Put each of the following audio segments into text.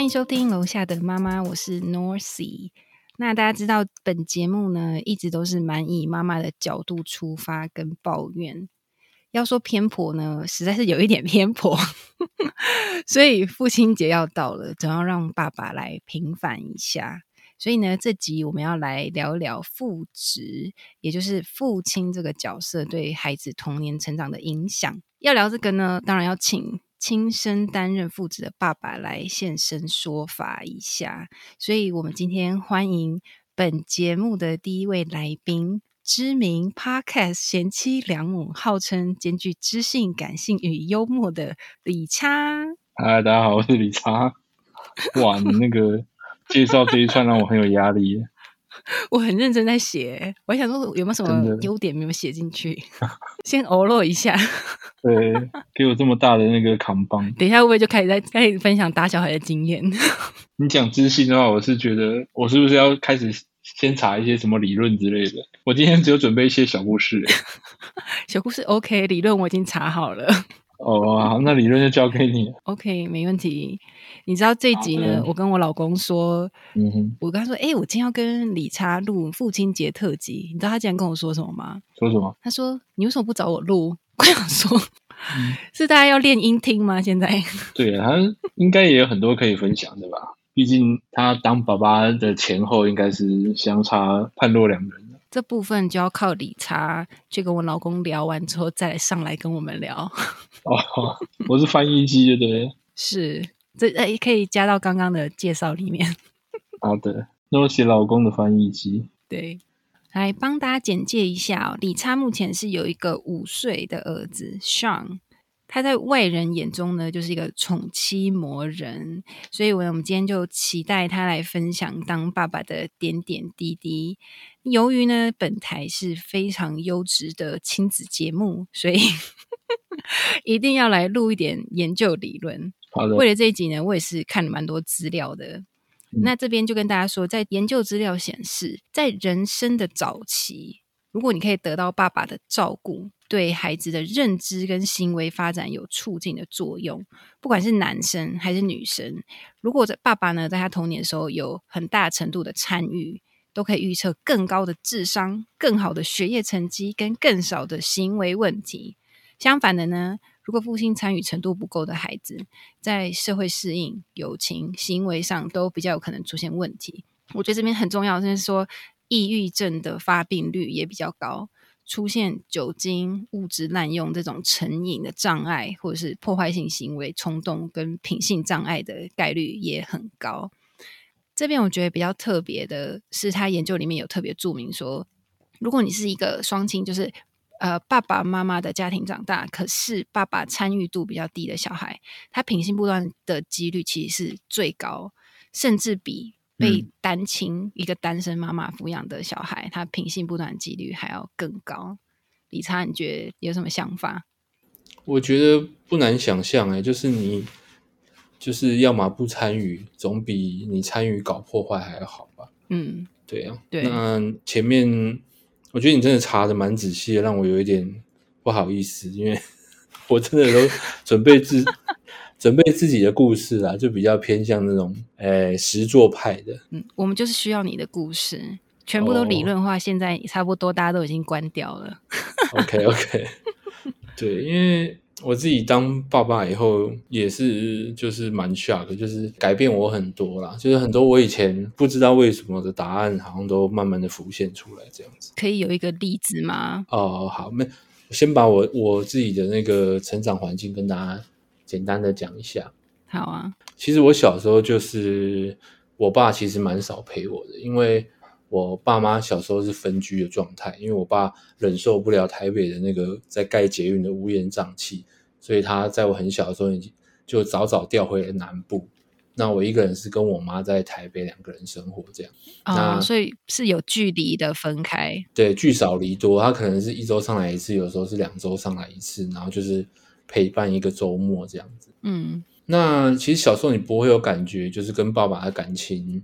欢迎收听楼下的妈妈，我是 Norcy。那大家知道，本节目呢一直都是蛮以妈妈的角度出发跟抱怨。要说偏颇呢，实在是有一点偏颇。所以父亲节要到了，总要让爸爸来平反一下。所以呢，这集我们要来聊聊父职，也就是父亲这个角色对孩子童年成长的影响。要聊这个呢，当然要请亲身担任父职的爸爸来现身说法一下。所以我们今天欢迎本节目的第一位来宾，知名 Podcast 贤妻良母，号称兼具知性、感性与幽默的李差。嗨，大家好，我是李差。哇，你那个。介绍这一串让我很有压力。我很认真在写，我还想说有没有什么优点没有写进去，先偶落一下。对，给我这么大的那个扛帮。等一下会不会就开始在开始分享打小孩的经验？你讲知性的话，我是觉得我是不是要开始先查一些什么理论之类的？我今天只有准备一些小故事。小故事 OK，理论我已经查好了。哦，那理论就交给你。OK，没问题。你知道这集呢？我跟我老公说，嗯哼，我跟他说，哎，我今天要跟李差录父亲节特辑。你知道他竟然跟我说什么吗？说什么？他说：“你为什么不找我录？” 我想说，是大家要练音听吗？现在？对啊，他应该也有很多可以分享的吧？毕竟他当爸爸的前后应该是相差判若两人。这部分就要靠理查去跟我老公聊完之后，再上来跟我们聊。哦，我是翻译机，对不对？是，这诶可以加到刚刚的介绍里面。好的，那我写老公的翻译机。对，来帮大家简介一下哦。理查目前是有一个五岁的儿子 Sean。他在外人眼中呢，就是一个宠妻魔人，所以，我我们今天就期待他来分享当爸爸的点点滴滴。由于呢，本台是非常优质的亲子节目，所以 一定要来录一点研究理论。好的，为了这一集呢，我也是看了蛮多资料的。那这边就跟大家说，在研究资料显示，在人生的早期，如果你可以得到爸爸的照顾。对孩子的认知跟行为发展有促进的作用，不管是男生还是女生，如果在爸爸呢，在他童年的时候有很大程度的参与，都可以预测更高的智商、更好的学业成绩跟更少的行为问题。相反的呢，如果父亲参与程度不够的孩子，在社会适应、友情、行为上都比较有可能出现问题。我觉得这边很重要，就是说，抑郁症的发病率也比较高。出现酒精、物质滥用这种成瘾的障碍，或者是破坏性行为、冲动跟品性障碍的概率也很高。这边我觉得比较特别的是，他研究里面有特别注明说，如果你是一个双亲，就是呃爸爸妈妈的家庭长大，可是爸爸参与度比较低的小孩，他品性不端的几率其实是最高，甚至比。被单亲一个单身妈妈抚养的小孩，他品性不端几率还要更高。李差，你觉得有什么想法？我觉得不难想象，哎，就是你就是要么不参与，总比你参与搞破坏还要好吧？嗯，对呀。对。那前面我觉得你真的查的蛮仔细的，让我有一点不好意思，因为 我真的都准备自。准备自己的故事啦，就比较偏向那种诶实作派的。嗯，我们就是需要你的故事，全部都理论化。现在差不多大家都已经关掉了。OK OK，对，因为我自己当爸爸以后也是就是蛮 shock，就是改变我很多啦，就是很多我以前不知道为什么的答案，好像都慢慢的浮现出来这样子。可以有一个例子吗？哦，好，那先把我我自己的那个成长环境跟大家。简单的讲一下，好啊。其实我小时候就是我爸其实蛮少陪我的，因为我爸妈小时候是分居的状态，因为我爸忍受不了台北的那个在盖捷运的乌烟瘴气，所以他在我很小的时候就早早调回了南部。那我一个人是跟我妈在台北两个人生活这样。啊，所以是有距离的分开。对，聚少离多，他可能是一周上来一次，有时候是两周上来一次，然后就是。陪伴一个周末这样子，嗯，那其实小时候你不会有感觉，就是跟爸爸的感情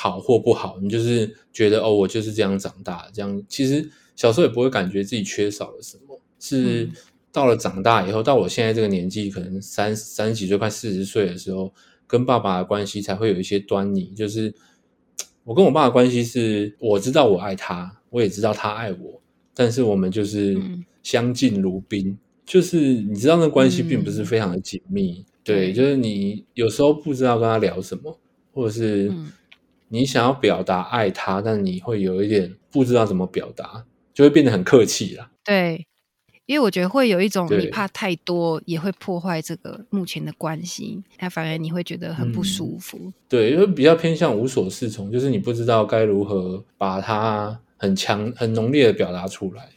好或不好，你就是觉得哦，我就是这样长大，这样其实小时候也不会感觉自己缺少了什么。是到了长大以后，到我现在这个年纪，可能三三十几岁快四十岁的时候，跟爸爸的关系才会有一些端倪。就是我跟我爸的关系是，我知道我爱他，我也知道他爱我，但是我们就是嗯相敬如宾。就是你知道那关系并不是嗯非常的紧密，对，对就是你有时候不知道跟他聊什么，或者是嗯你想要表达爱他，但你会有一点不知道怎么表达，就会变得很客气啦。对，因为我觉得会有一种你怕太多也会破坏这个目前的关系，那反而你会觉得很不嗯舒服。对，因为比较偏向无所适从，就是你不知道该如何把它很强、很浓烈的表达出来，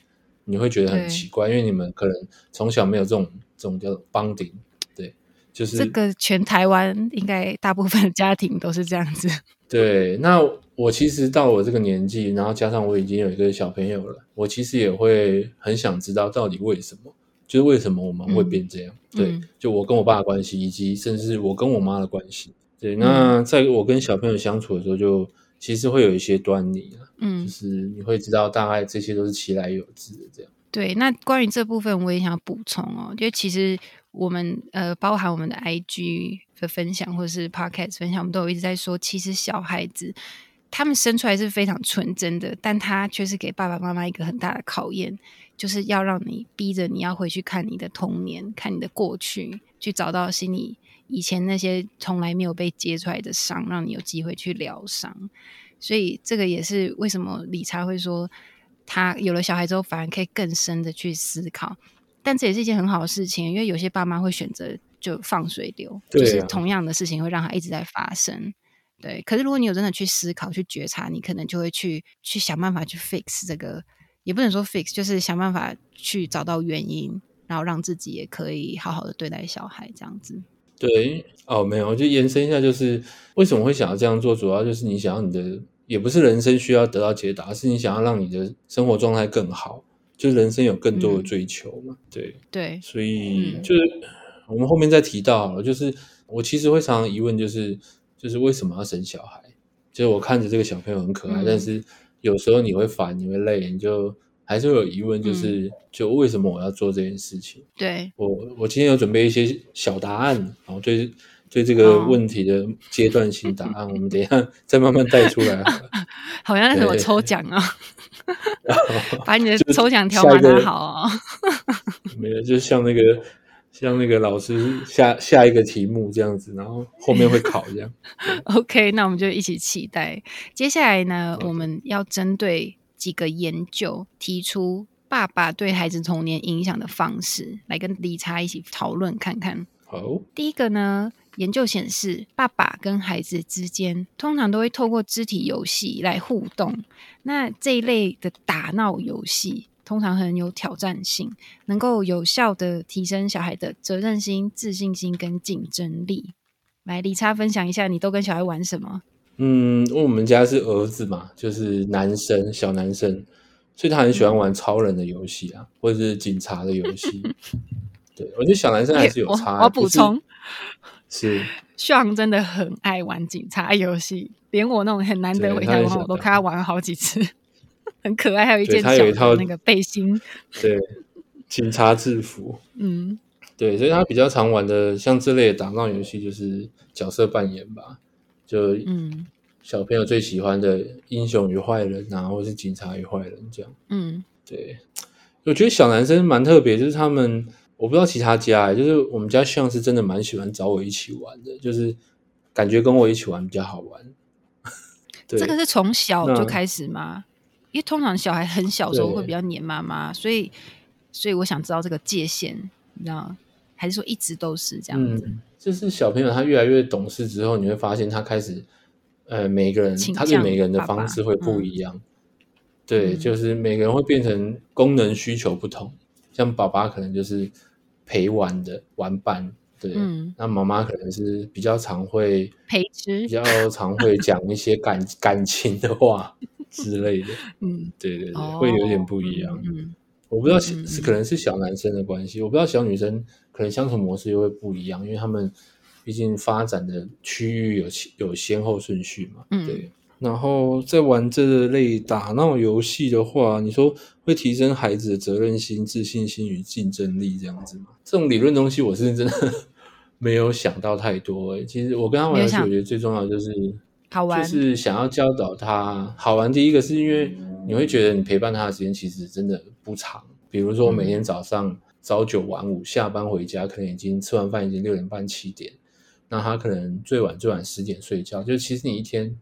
你会觉得很奇怪，因为你们可能从小没有这种这种叫 bonding，对，就是这个全台湾应该大部分家庭都是这样子。对。那我其实到我这个年纪，然后加上我已经有一个小朋友了，我其实也会很想知道到底为什么，就是为什么我们会变这样。对嗯，就我跟我爸的关系，以及甚至是我跟我妈的关系。对，那在我跟小朋友相处的时候就，其实会有一些端倪啊，嗯就，是你会知道大概这些都是其来有自的这样。对。那关于这部分，我也想补充哦，就其实我们呃，包含我们的 IG 的分享或者是 Podcast 分享，我们都有一直在说，其实小孩子他们生出来是非常纯真的，但他却是给爸爸妈妈一个很大的考验，就是要让你逼着你要回去看你的童年，看你的过去，去找到心里以前那些从来没有被揭出来的伤，让你有机会去疗伤。所以这个也是为什么理查会说，他有了小孩之后，反而可以更深的去思考。但这也是一件很好的事情，因为有些爸妈会选择就放水流，就是同样的事情会让他一直在发生。对，可是如果你有真的去思考、去觉察，你可能就会去去想办法去 fix 这个，也不能说 fix，就是想办法去找到原因，然后让自己也可以好好的对待小孩，这样子。对，哦，没有，我就延伸一下，就是为什么会想要这样做，主要就是你想要你的，也不是人生需要得到解答，是你想要让你的生活状态更好，就是人生有更多的嗯追求嘛。对，对，所以嗯就是我们后面再提到好了，就是我其实会常常疑问，就是就是为什么要生小孩？就是我看着这个小朋友很可爱，嗯但是有时候你会烦，你会累，你就还是会有疑问，就是、嗯就为什么我要做这件事情？对，我我今天有准备一些小答案，然后对对这个哦问题的阶段性答案，我们等一下再慢慢带出来好了。好像是什么抽奖啊，把你的抽奖条码拿好哦。没有，就像那个像那个老师下下一个题目这样子，然后后面会考这样。OK，那我们就一起期待。接下来呢，我们要针对几个研究提出爸爸对孩子童年影响的方式，来跟理查一起讨论看看。好，第一个呢，研究显示，爸爸跟孩子之间通常都会透过肢体游戏来互动。那这一类的打闹游戏通常很有挑战性，能够有效的提升小孩的责任心、自信心跟竞争力。来，李差分享一下，你都跟小孩玩什么？嗯，因为我们家是儿子嘛，就是男生小男生，所以他很喜欢玩超人的游戏啊，或者是警察的游戏。对，我觉得小男生还是有我差。我补充，是。炫真的很爱玩警察游戏，连我那种很难得回家的话，我都看他玩了好几次，很可爱。还有一件小他有一套的那个背心，对警察制服。嗯，对，所以他比较常玩的像这类的打闹游戏，就是角色扮演吧，就嗯。小朋友最喜欢的英雄与坏人啊，或是警察与坏人这样。嗯。对，我觉得小男生蛮特别，就是他们我不知道其他家欸，就是我们家像是真的蛮喜欢找我一起玩的，就是感觉跟我一起玩比较好玩。对，这个是从小就开始吗？因为通常小孩很小的时候对会比较黏妈妈，所以所以我想知道这个界限，你知道，还是说一直都是这样子？嗯，就是小朋友他越来越懂事之后，你会发现他开始，呃，每个人他对每个人的方式会不一样。对，嗯就是每个人会变成功能需求不同，像爸爸可能就是陪玩的玩伴，对，嗯。那妈妈可能是比较常会陪吃。比，较常会讲一些感感情的话 之类的，嗯，对对对，哦。会有点不一样。嗯我不知道是可能是小男生的关系，我不知道小女生可能相处模式又会不一样，因为他们毕竟发展的区域有有先后顺序嘛。嗯。对。然后在玩这类打闹游戏的话，你说会提升孩子的责任心、自信心与竞争力这样子吗？这种理论东西我是真的 没有想到太多、欸。其实我跟他玩游戏，我觉得最重要就是好玩就是想要教导他好玩。第一个是因为你会觉得你陪伴他的时间其实真的不长，比如说每天早上朝九晚五，下班回家可能已经吃完饭已经六点半七点，那他可能最晚最晚十点睡觉，就其实你一天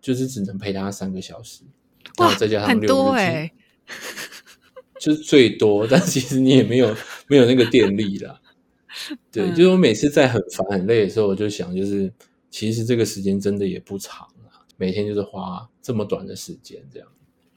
就是只能陪他三个小时，然哇后再加上很六日多哎、就是最多，但其实你也没有没有那个电力啦。对，嗯就是我每次在很烦很累的时候，我就想，就是其实这个时间真的也不长啊，每天就是花这么短的时间这样。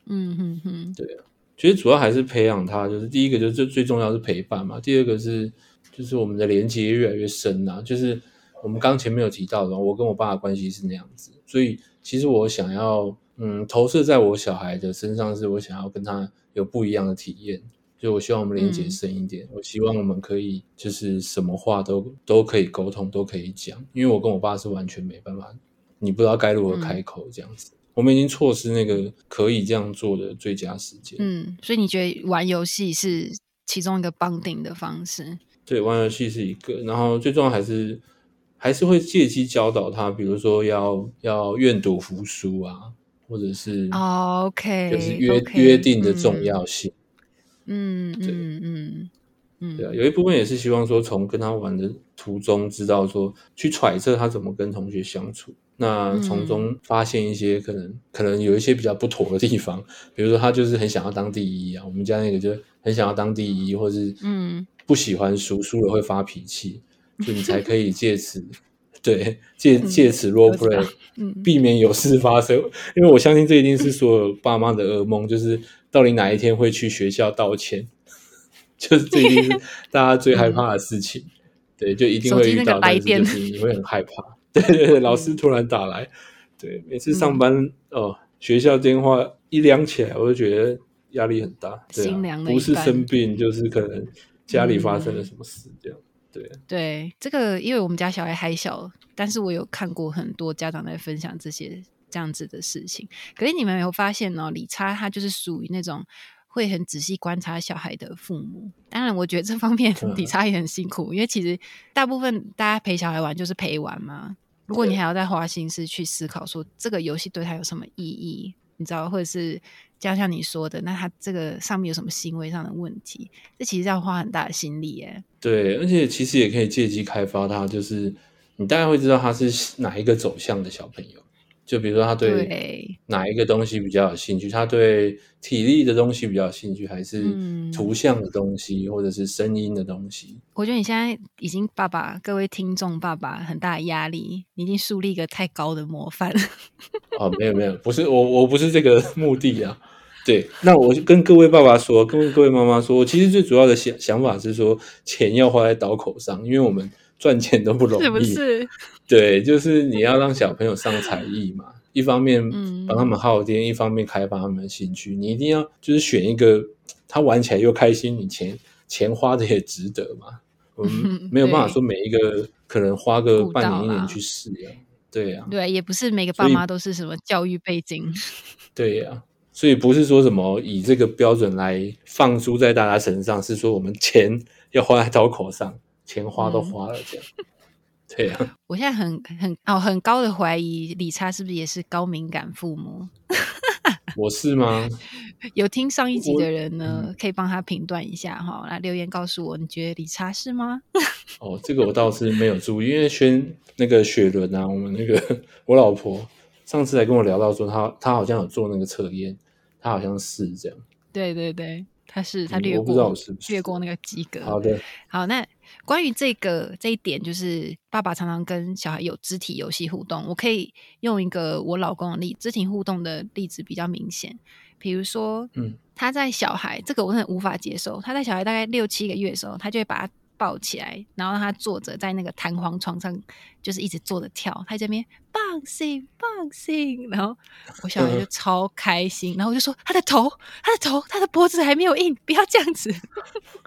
嗯哼哼对，其实主要还是培养他，就是第一个就是最最重要是陪伴嘛，第二个是就是我们的连接越来越深啊，就是我们刚前面有提到的，我跟我爸的关系是那样子，所以其实我想要嗯投射在我小孩的身上，是我想要跟他有不一样的体验，所以我希望我们连接深一点，我希望我们可以就是什么话都都可以沟通，都可以讲，因为我跟我爸是完全没办法，你不知道该如何开口这样子。我们已经错失那个可以这样做的最佳时间。嗯，所以你觉得玩游戏是其中一个绑定的方式？对，玩游戏是一个，然后最重要还是还是会借机教导他，比如说要要愿赌服输啊，或者是哦，OK，就是约约定的重要性。嗯对嗯嗯。嗯，对啊，有一部分也是希望说从跟他玩的途中知道说去揣测他怎么跟同学相处，那从中发现一些可能可能有一些比较不妥的地方，比如说他就是很想要当第一啊，我们家那个就很想要当第一，或是嗯。不喜欢输，输了会发脾气，所以你才 可以借此对借借此 role play 嗯避免有事发生，因为我相信这一定是所有爸妈的噩梦，就是到底哪一天会去学校道歉，就是这一定是大家最害怕的事情。对，就一定会遇到，但是就是你会很害怕。对对对，老师突然打来，对，每次上班、哦，学校电话一亮起来，我就觉得压力很大。对心啊，不是生病，就是可能家里发生了什么事，这样。对，对，这个因为我们家小孩还小，但是我有看过很多家长在分享这些这样子的事情。可是你们有没有发现呢？理查他就是属于那种会很仔细观察小孩的父母。当然，我觉得这方面 嗯理查也很辛苦，因为其实大部分大家陪小孩玩就是陪玩嘛。如果你还要再花心思去思考说这个游戏对他有什么意义，你知道，或者是就像你说的，那他这个上面有什么行为上的问题，这其实要花很大的心力耶。对，而且其实也可以借机开发他，就是你大概会知道他是哪一个走向的小朋友。就比如说他对对哪一个东西比较有兴趣，他对体力的东西比较有兴趣，还是嗯图像的东西，或者是声音的东西？我觉得你现在已经爸爸，各位听众爸爸很大的压力，你已经树立一个太高的模范。哦，没有没有，不是我我不是这个目的啊。对，那我就跟各位爸爸说，跟各位妈妈说，我其实最主要的想想法是说，钱要花在刀口上，因为我们赚钱都不容易，是不是？对，就是你要让小朋友上才艺嘛，一方面嗯帮他们耗电，一方面开发他们的兴趣。你一定要就是选一个他玩起来又开心，你钱钱花的也值得嘛。我们 没有办法说每一个可能花个半年一年去试啊，对呀、对，也不是每个爸妈都是什么教育背景。对呀、所以不是说什么以这个标准来放诸在大家身上，是说我们钱要花在刀口上，钱花都嗯花了这样。对啊、我现在很很哦很高的怀疑，理查是不是也是高敏感父母？我是吗？有听上一集的人呢，嗯可以帮他评断一下哈，来留言告诉我，你觉得理查是吗？哦，这个我倒是没有注意，因为轩那个雪伦啊，我们那个我老婆上次还跟我聊到说，她她好像有做那个测验，她好像是这样。对对对，他是他略嗯我不知道过我是不是略过那个及格。好的，好，那关于这个这一点，就是爸爸常常跟小孩有肢体游戏互动，我可以用一个我老公的例，肢体互动的例子比较明显。比如说，嗯，他在小孩这个我真的无法接受。他在小孩大概六七个月的时候，他就会把他抱起来，然后让他坐着在那个弹簧床上，就是一直坐着跳。他在那边 bouncing bouncing，然后我小孩就超开心，然后我就说他的头，他的头，他的脖子还没有硬，不要这样子。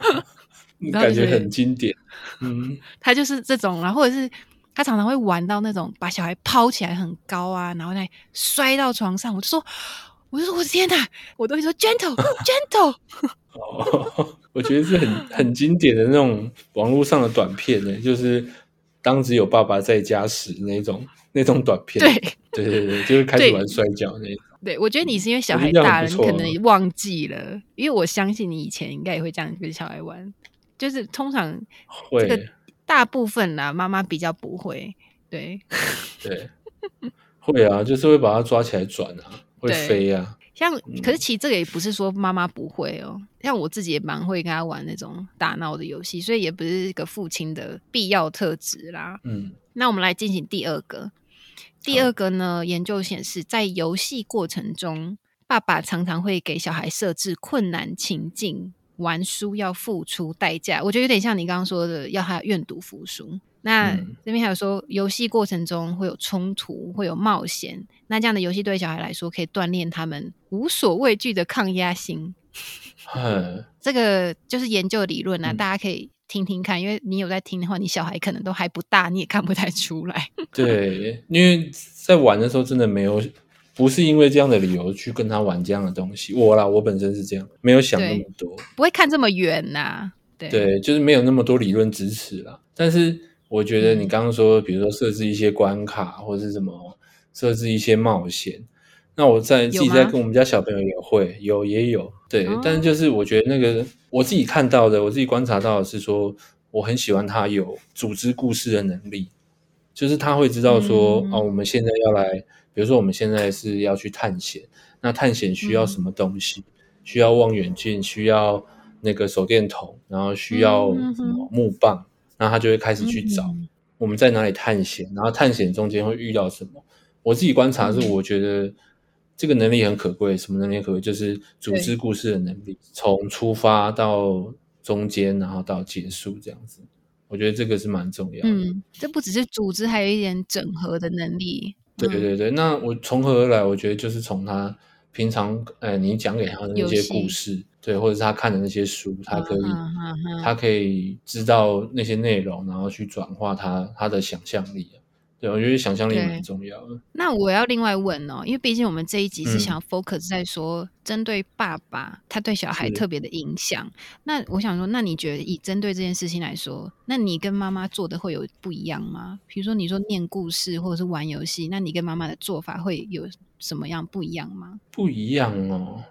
然后就是感觉很经典。嗯，他就是这种，然后或者是他常常会玩到那种把小孩抛起来很高啊，然后再摔到床上，我就说，我就说我的天哪，我都会说 gentle gentle，哦，我觉得是很很经典的那种网络上的短片呢，就是当只有爸爸在家时那种那种短片，对。对对对，就是开始玩摔跤那种。对，我觉得你是因为小孩大了，你可能忘记了，因为我相信你以前应该也会这样跟小孩玩，就是通常会，这个大部分啦，妈妈比较不会，对。对，会啊，就是会把它抓起来转啊，会对飞啊。像，嗯可是其实这个也不是说妈妈不会哦，像我自己也蛮会跟他玩那种打闹的游戏，所以也不是一个父亲的必要特质啦。嗯，那我们来进行第二个，第二个呢，研究显示，在游戏过程中，爸爸常常会给小孩设置困难情境，玩输要付出代价。我觉得有点像你刚刚说的，要他愿赌服输。那、嗯这边还有说，游戏过程中会有冲突，会有冒险。那这样的游戏对小孩来说，可以锻炼他们无所畏惧的抗压心。嗯，这个就是研究理论啊，嗯大家可以听听看，因为你有在听的话，你小孩可能都还不大，你也看不太出来。对，因为在玩的时候真的没有，不是因为这样的理由去跟他玩这样的东西。我啦，我本身是这样，没有想那么多。不会看这么远呐、对对，就是没有那么多理论支持啦。但是我觉得嗯。你刚刚说，比如说设置一些关卡或者是什么，设置一些冒险，那我在自己在跟我们家小朋友也会有也有对，哦但是就是我觉得那个我自己看到的，我自己观察到的是说，我很喜欢他有组织故事的能力，就是他会知道说，嗯。哦，我们现在要来，比如说我们现在是要去探险，那探险需要嗯。什么东西？需要望远镜，需要那个手电筒，然后需要嗯什么木棒，然后他就会开始去找嗯我们在哪里探险，然后探险中间会遇到什么。我自己观察是，嗯我觉得这个能力很可贵。什么能力很可贵？就是组织故事的能力，从出发到中间，然后到结束这样子。我觉得这个是蛮重要的。嗯，这不只是组织，还有一点整合的能力。对嗯对对，那我从何而来？我觉得就是从他平常，呃，你讲给他的那些故事，对，或者是他看的那些书，他可以，他可以知道那些内容，然后去转化他他的想象力啊。对，我觉得想象力蛮重要的。那我要另外问哦，因为毕竟我们这一集是嗯想要 focus 在说针对爸爸他对小孩特别的影响。那我想说，那你觉得以针对这件事情来说，那你跟妈妈做的会有不一样吗？比如说你说念故事或者是玩游戏，那你跟妈妈的做法会有什么样不一样吗？不一样哦。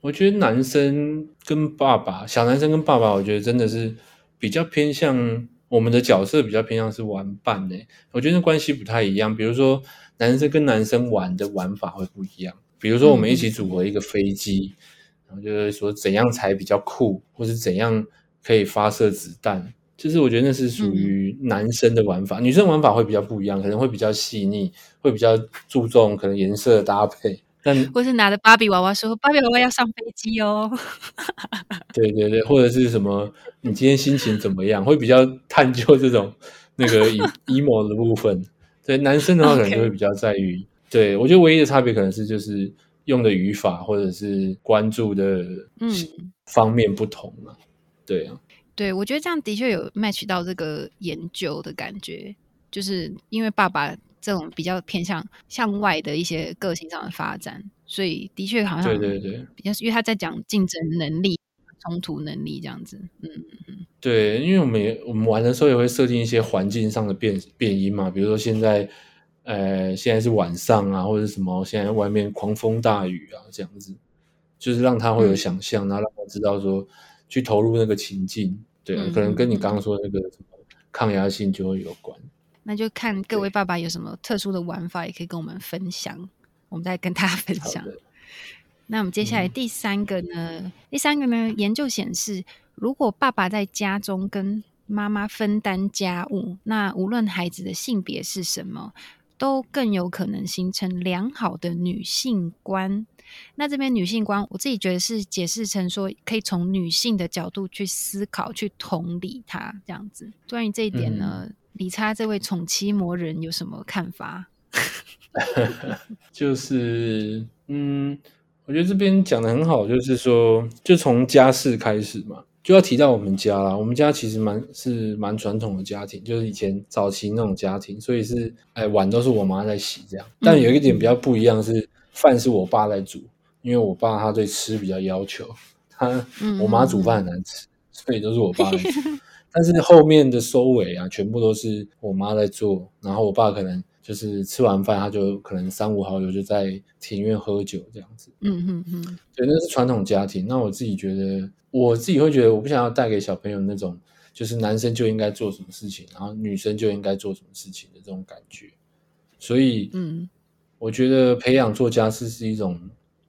我觉得男生跟爸爸，小男生跟爸爸，我觉得真的是比较偏向我们的角色比较偏向是玩伴诶。我觉得关系不太一样。比如说男生跟男生玩的玩法会不一样。比如说我们一起组合一个飞机，然后就是说怎样才比较酷，或是怎样可以发射子弹。就是我觉得那是属于男生的玩法，女生玩法会比较不一样，可能会比较细腻，会比较注重可能颜色的搭配。但或是拿着芭比娃娃说：“芭比娃娃要上飞机哦。对对对，或者是什么，你今天心情怎么样？会比较探究这种那个 e- emo 的部分。对，男生的话可能就会比较在于对我觉得唯一的差别可能是就是用的语法或者是关注的嗯方面不同嘛。对啊，”对，我觉得这样的确有 match 到这个研究的感觉，就是因为爸爸这种比较偏向向外的一些个性上的发展，所以的确好像对对对。比较，因为他在讲竞争能力、冲突能力这样子。嗯嗯，对，因为我们也我们玩的时候也会设定一些环境上的变变音嘛，比如说现在呃现在是晚上啊，或者是什么现在外面狂风大雨啊这样子，就是让他会有嗯。想象，然后让他知道说去投入那个情境，对啊，嗯可能跟你嗯刚刚说的那个什么抗压性就会有关。那就看各位爸爸有什么特殊的玩法，也可以跟我们分享，我们再跟大家分享。那我们接下来嗯第三个呢？第三个呢？研究显示，如果爸爸在家中跟妈妈分担家务，那无论孩子的性别是什么，都更有可能形成良好的女性观。那这边女性观，我自己觉得是解释成说，可以从女性的角度去思考、去同理她这样子。关于这一点呢，理查这位宠妻魔人有什么看法？就是嗯，我觉得这边讲的很好，就是说，就从家事开始嘛，就要提到我们家啦。我们家其实蛮是蛮传统的家庭，就是以前早期那种家庭，所以是哎碗都是我妈在洗这样。但有一点比较不一样是，饭是我爸在煮，因为我爸他对吃比较要求，他嗯我妈煮饭很难吃，所以都是我爸在煮。但是后面的收尾啊，全部都是我妈在做，然后我爸可能就是吃完饭，他就可能三五好友就在庭院喝酒这样子。嗯嗯嗯，对，那是传统家庭。那我自己觉得，我自己会觉得，我不想要带给小朋友那种，就是男生就应该做什么事情，然后女生就应该做什么事情的这种感觉。所以，嗯，我觉得培养做家事是一种，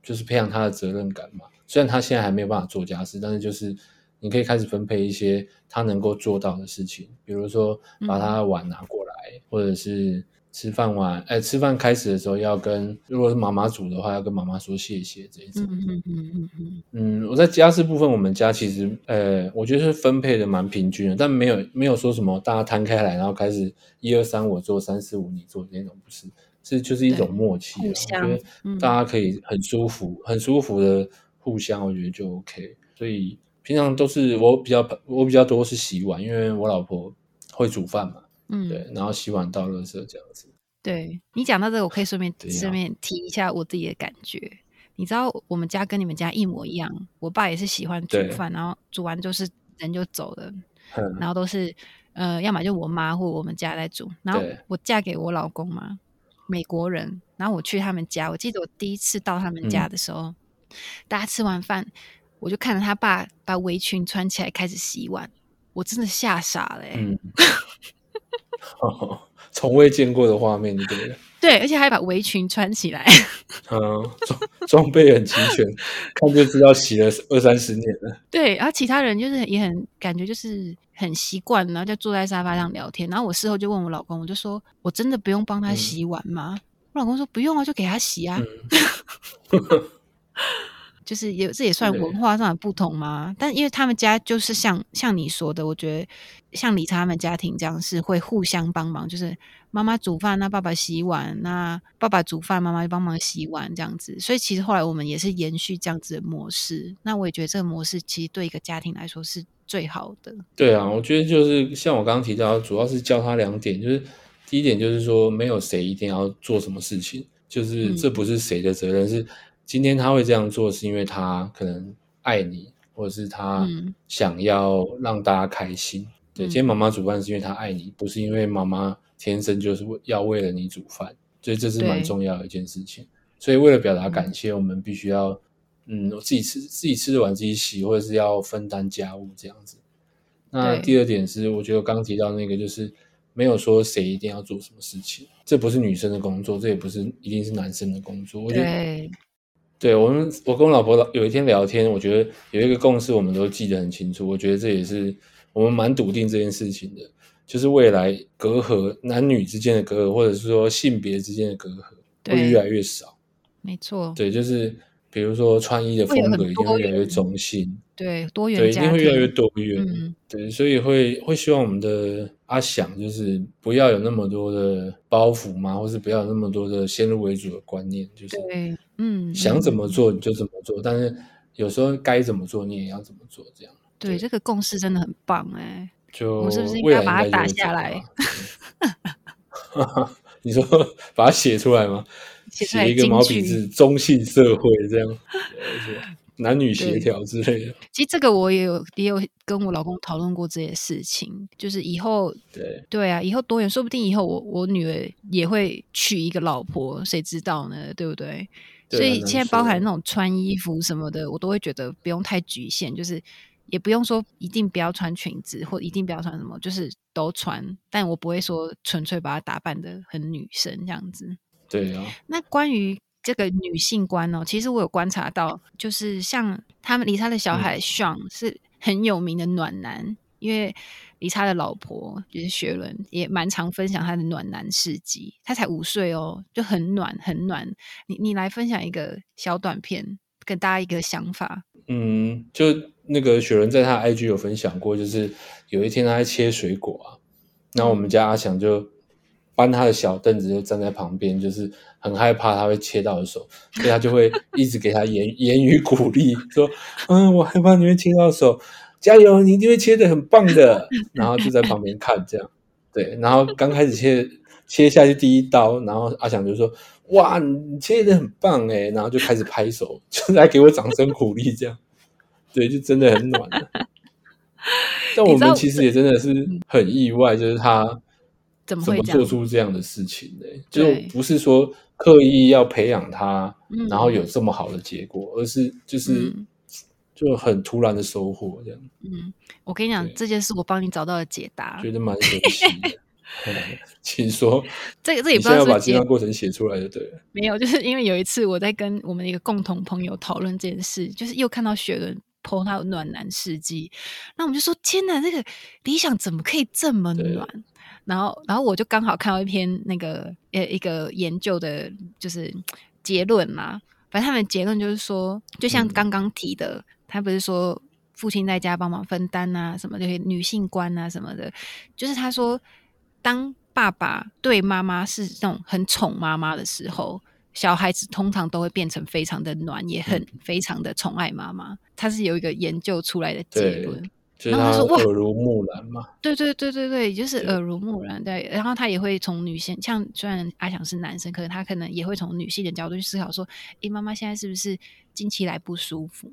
就是培养他的责任感嘛。虽然他现在还没有办法做家事，但是就是你可以开始分配一些他能够做到的事情，比如说把他的碗拿过来，或者是吃饭碗，哎，吃饭开始的时候要跟，如果是妈妈煮的话，要跟妈妈说谢谢这一种。嗯嗯嗯嗯嗯，嗯，我在家事部分，我们家其实，呃，我觉得是分配的蛮平均的，但没有没有说什么大家摊开来，然后开始一二三我做，三四五你做那种，不是，是就是一种默契啊。我觉得嗯大家可以很舒服、很舒服的互相，我觉得就 OK。所以平常都是我比较我比较多是洗碗，因为我老婆会煮饭嘛，嗯，对，然后洗碗倒垃圾这样子。对你讲到这个，我可以顺便顺便提一下我自己的感觉。你知道我们家跟你们家一模一样，我爸也是喜欢煮对饭，然后煮完就是人就走了，嗯，然后都是呃，要么就我妈或我们家在煮。然后我嫁给我老公嘛，美国人，然后我去他们家，我记得我第一次到他们家嗯的时候，大家吃完饭，我就看着他爸把围裙穿起来开始洗碗，我真的吓傻了、欸。嗯，从未见过的画面，对不对了？对，而且还把围裙穿起来。嗯，装装备很齐全，看就知道洗了二三十年了。对，然后其他人就是也很感觉就是很习惯，然后就坐在沙发上聊天。然后我事后就问我老公，我就说我真的不用帮他嗯洗碗吗？我老公说不用啊，就给他洗啊。嗯 就是也这也算文化上的不同吗？但因为他们家就是像像你说的，我觉得像理查他们家庭这样是会互相帮忙，就是妈妈煮饭，那爸爸洗碗，那爸爸煮饭，妈妈就帮忙洗碗这样子。所以其实后来我们也是延续这样子的模式。那我也觉得这个模式其实对一个家庭来说是最好的。对啊，我觉得就是像我刚刚提到，主要是教他两点，就是第一点就是说，没有谁一定要做什么事情，就是嗯这不是谁的责任，是今天他会这样做，是因为他可能爱你，或者是他嗯想要让大家开心。对，嗯今天妈妈煮饭是因为她爱你，不是因为妈妈天生就是为要为了你煮饭，所以这是蛮重要的一件事情。所以为了表达感谢，我们必须要，嗯，我自己吃自己吃的碗自己洗，或者是要分担家务这样子。那第二点是，我觉得刚提到那个，就是没有说谁一定要做什么事情，这不是女生的工作，这也不是一定是男生的工作。我觉得对，我们，我跟我老婆有一天聊天，我觉得有一个共识，我们都记得很清楚。我觉得这也是我们蛮笃定这件事情的，就是未来隔阂男女之间的隔阂，或者是说性别之间的隔阂会越来越少。没错，对，就是比如说穿衣的风格一定多会越来越中性，对，多对，元对一定会越来越，多元。嗯，对，所以会会希望我们的阿想就是不要有那么多的包袱嘛，或是不要有那么多的先入为主的观念，就是对，嗯，想怎嗯么做你就怎么做，但是有时候该怎么做你也要怎么做，这样对这个共识真的很棒哎。就我们是不是应该把它打下来？你说把它写出来吗？写一个毛笔字，中性社会这样，男女协调之类的。其实这个我也有也有跟我老公讨论过这些事情，就是以后对，对啊，以后多远，说不定以后我我女儿也会娶一个老婆，谁知道呢？对不对？所以现在包含那种穿衣服什么的，我都会觉得不用太局限，就是也不用说一定不要穿裙子或一定不要穿什么，就是都穿，但我不会说纯粹把她打扮的很女生这样子。对啊，那关于这个女性观哦，其实我有观察到，就是像他们理查的小嗯孩 Sean 是很有名的暖男，因为理查的老婆就是雪伦也蛮常分享他的暖男事迹。他才五岁哦，就很暖很暖。你你来分享一个小短片，跟大家一个想法。嗯，就那个雪人在他 IG 有分享过，就是有一天他在切水果啊，然后我们家阿翔就搬他的小凳子就站在旁边，就是很害怕他会切到手，所以他就会一直给他言言语鼓励，说：“嗯，我害怕你会切到手，加油，你一定会切的很棒的。”然后就在旁边看这样，对，然后刚开始切切下去第一刀，然后阿翔就说：“哇，你切的很棒哎！”然后就开始拍手，就来给我掌声鼓励这样，对，就真的很暖。但我们其实也真的是很意外，就是他怎么怎么做出这样的事情呢？就不是说刻意要培养他，嗯然后有这么好的结果，而是就是嗯就很突然的收获，这样嗯，我跟你讲，对这件事我帮你找到了解答觉。得蛮神奇 请说，这个这也不知道是不是解计算过程写出来就对了。没有，就是因为有一次我在跟我们的一个共同朋友讨论这件事，就是又看到雪伦 PO 他有暖男事迹，那我们就说天哪，这个理想怎么可以这么暖？然后，然后我就刚好看到一篇那个呃一个研究的，就是结论嘛。反正他们结论就是说，就像嗯刚刚提的，他不是说父亲在家帮忙分担啊，什么这些女性观啊什么的，就是他说，当爸爸对妈妈是那种很宠妈妈的时候，小孩子通常都会变成非常的暖，也很非常的宠爱妈妈。他是有一个研究出来的结对论。就是他然后他说哇耳濡目染嘛，对对对对对，就是耳濡目染。对，然后他也会从女性，像虽然阿翔是男生，可是他可能也会从女性的角度去思考说，诶，妈妈现在是不是经期来不舒服？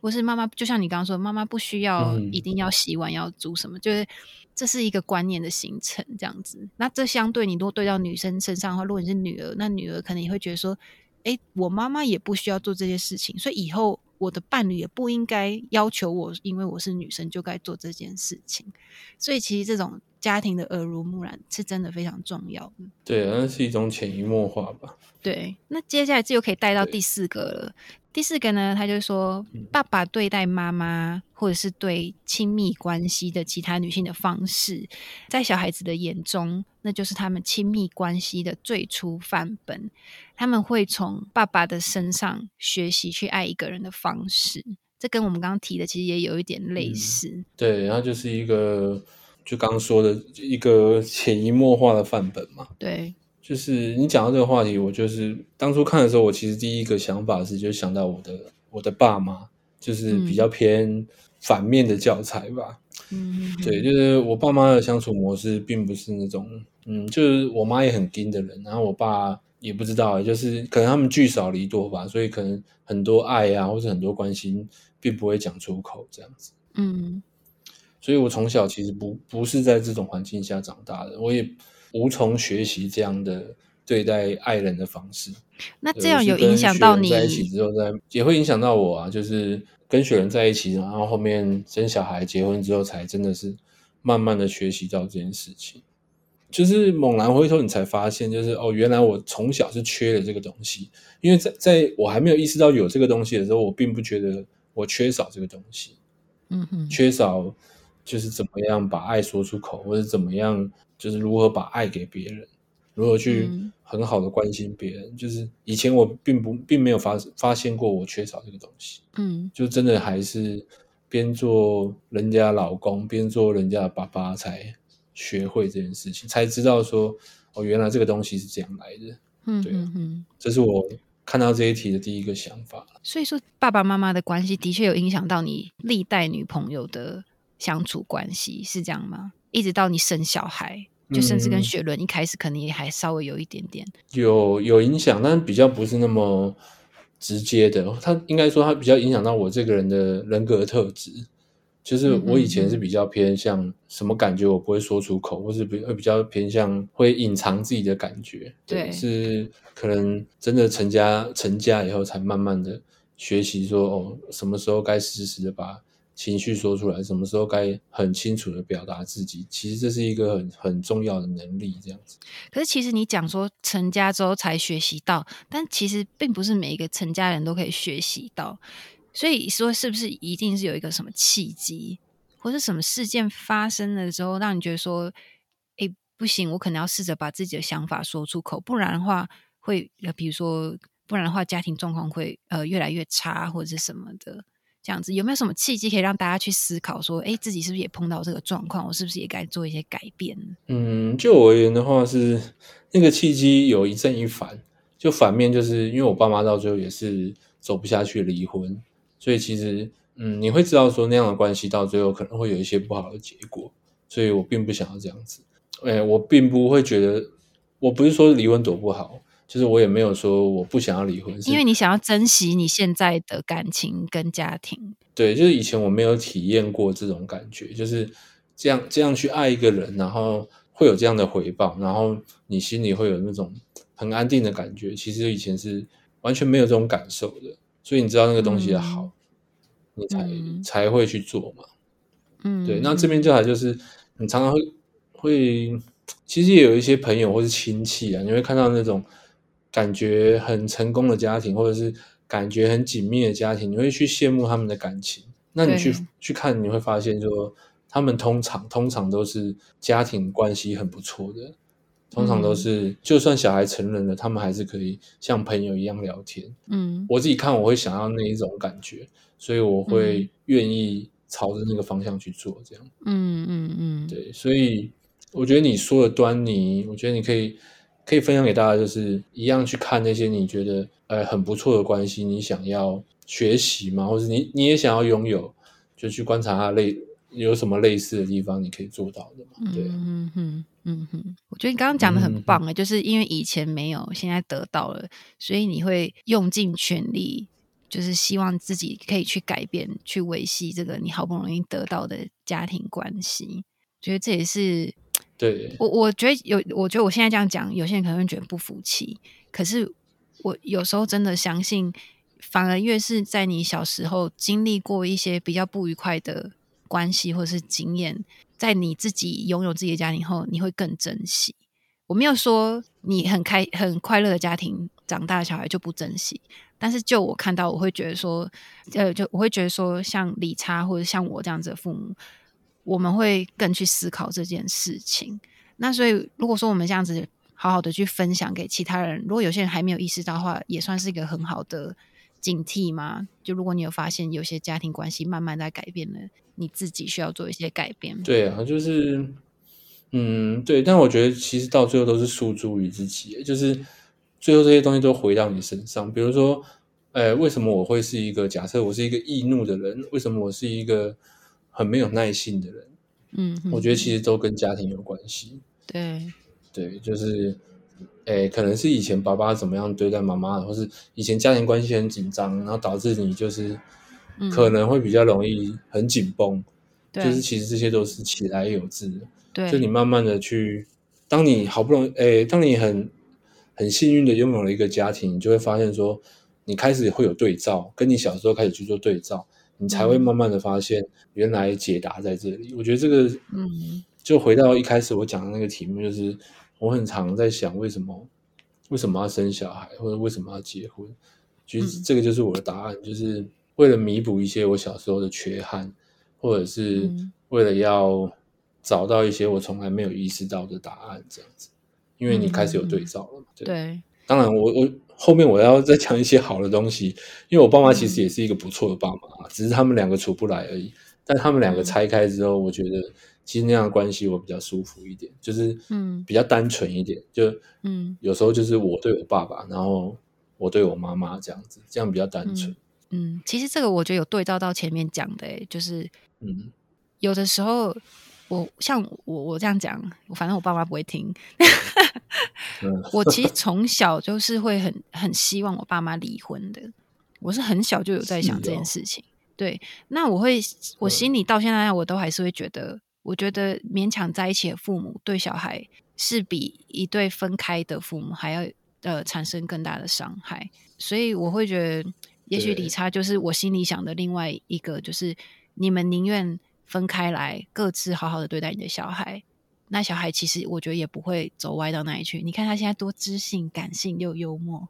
或是妈妈，就像你刚刚说，妈妈不需要嗯一定要洗碗，要煮什么，就是这是一个观念的形成，这样子。那这相对你如果对到女生身上的话，如果你是女儿，那女儿可能也会觉得说，诶，我妈妈也不需要做这些事情，所以以后我的伴侣也不应该要求我，因为我是女生就该做这件事情。所以其实这种家庭的耳濡目染是真的非常重要的。对，那是一种潜移默化吧。对，那接下来这就可以带到第四个了。第四个呢，他就说嗯，爸爸对待妈妈或者是对亲密关系的其他女性的方式，在小孩子的眼中，那就是他们亲密关系的最初范本。他们会从爸爸的身上学习去爱一个人的方式。这跟我们刚刚提的其实也有一点类嗯似。对，然后就是一个就刚刚说的一个 潜移默化的范本嘛。对，就是你讲到这个话题，我就是当初看的时候，我其实第一个想法是，就想到我的我的爸妈，就是比较偏反面的教材吧。嗯，对，就是我爸妈的相处模式，并不是那种，嗯，就是我妈也很盯的人，然后我爸也不知道，就是可能他们聚少离多吧，所以可能很多爱啊，或者很多关心，并不会讲出口这样子。嗯所以我从小其实不不是在这种环境下长大的，我也无从学习这样的对待爱人的方式。那对这样有影响到你在一起之后在，也会影响到我啊。就是跟雪人在一起，然后后面生小孩、结婚之后，才真的是慢慢的学习到这件事情。就是猛然回头，你才发现，就是哦，原来我从小是缺了这个东西。因为在在我还没有意识到有这个东西的时候，我并不觉得我缺少这个东西。嗯哼，缺少就是怎么样把爱说出口，或者怎么样就是如何把爱给别人，如何去嗯很好的关心别人。就是以前我并不并没有发发现过我缺少这个东西，嗯就真的还是边做人家老公边做人家的爸爸才学会这件事情，才知道说哦，原来这个东西是这样来的。嗯对嗯。这是我看到这一题的第一个想法。所以说，爸爸妈妈的关系的确有影响到你历代女朋友的相处关系，是这样吗？一直到你生小孩，就甚至跟嗯雪伦一开始可能也还稍微有一点点，有有影响，但比较不是那么直接的。他应该说，他比较影响到我这个人的人格特质。就是我以前是比较偏向什么感觉我不会说出口，或是比会比较偏向会隐藏自己的感觉。对是可能真的成家成家以后，才慢慢的学习说哦，什么时候该适时的把情绪说出来，什么时候该很清楚的表达自己。其实这是一个很很重要的能力，这样子。可是其实你讲说成家之后才学习到，但其实并不是每一个成家人都可以学习到。所以说，是不是一定是有一个什么契机，或是什么事件发生了之后，让你觉得说，诶，不行，我可能要试着把自己的想法说出口，不然的话会，呃，比如说，不然的话家庭状况会呃越来越差，或者什么的。这样子有没有什么契机可以让大家去思考说，诶，自己是不是也碰到这个状况？我是不是也该做一些改变？嗯，就我而言的话是那个契机有一正一反，就反面就是因为我爸妈到最后也是走不下去离婚，所以其实嗯你会知道说那样的关系到最后可能会有一些不好的结果，所以我并不想要这样子。诶，我并不会觉得，我不是说离婚多不好，就是我也没有说我不想要离婚，是因为你想要珍惜你现在的感情跟家庭。对，就是以前我没有体验过这种感觉，就是这样这样去爱一个人，然后会有这样的回报，然后你心里会有那种很安定的感觉。其实以前是完全没有这种感受的，所以你知道那个东西的好，你才、嗯才会去做嘛。嗯，对，那这边就还就是你常常会会，其实也有一些朋友或是亲戚啊，你会看到那种感觉很成功的家庭，或者是感觉很紧密的家庭，你会去羡慕他们的感情。那你去去看，你会发现说，他们通常通常都是家庭关系很不错的，通常都嗯是、就算小孩成人了，他们还是可以像朋友一样聊天。嗯我自己看，我会想要那一种感觉，所以我会愿意朝着那个方向去做，这样。嗯嗯嗯，对，所以我觉得你说的端倪，我觉得你可以可以分享给大家，就是一样去看那些你觉得呃很不错的关系，你想要学习嘛，或者你你也想要拥有，就去观察它类有什么类似的地方你可以做到的嘛。对啊，嗯哼嗯哼，我觉得你刚刚讲的很棒啊，就是因为以前没有，现在得到了，所以你会用尽全力，就是希望自己可以去改变、去维系这个你好不容易得到的家庭关系。觉得这也是对，我我觉得有，我觉得我现在这样讲，有些人可能会觉得不服气。可是我有时候真的相信，反而越是在你小时候经历过一些比较不愉快的关系或是经验，在你自己拥有自己的家庭后，你会更珍惜。我没有说你很开很快乐的家庭长大的小孩就不珍惜，但是就我看到，我会觉得说，呃，就我会觉得说，像理查或者像我这样子的父母，我们会更去思考这件事情。那所以，如果说我们这样子好好的去分享给其他人，如果有些人还没有意识到的话，也算是一个很好的警惕嘛。就如果你有发现有些家庭关系慢慢在改变了，你自己需要做一些改变。对啊，就是，嗯，对，但我觉得其实到最后都是诉诸于自己，就是最后这些东西都回到你身上。比如说，呃，为什么我会是一个假设我是一个易怒的人？为什么我是一个很没有耐性的人？嗯，我觉得其实都跟家庭有关系。对，对，就是，诶，可能是以前爸爸怎么样对待妈妈，或是以前家庭关系很紧张，然后导致你就是嗯可能会比较容易很紧绷。对就是其实这些都是起来有致的。对，就你慢慢的去，当你好不容易，诶，当你很很幸运的拥有了一个家庭，你就会发现说，你开始会有对照，跟你小时候开始去做对照，你才会嗯慢慢的发现原来解答在这里。我觉得这个，嗯，就回到一开始我讲的那个题目，就是我很常在想，为什么为什么要生小孩，或者为什么要结婚？其实嗯这个就是我的答案，就是为了弥补一些我小时候的缺憾，或者是嗯为了要找到一些我从来没有意识到的答案，这样子。因为你开始有对照了嘛。对。对，当然我，我后面我要再讲一些好的东西，因为我爸妈其实也是一个不错的爸妈，只是他们两个处不来而已。但他们两个嗯拆开之后，我觉得其实那样的关系我比较舒服一点，就是嗯比较单纯一点。就嗯有时候就是我对我爸爸，然后我对我妈妈这样子，这样比较单纯。嗯，其实这个我觉得有对照到前面讲的，诶，就是嗯有的时候，我像我我这样讲，反正我爸妈不会听。嗯我其实从小就是会很很希望我爸妈离婚的，我是很小就有在想是这件哦事情。对，那我会我嗯心里到现在我都还是会觉得，我觉得勉强在一起的父母对小孩是比一对分开的父母还要呃产生更大的伤害，所以我会觉得，也许理查就是我心里想的另外一个，就是你们宁愿分开来，各自好好的对待你的小孩。那小孩其实我觉得也不会走歪到哪里去。你看他现在多知性、感性又幽默，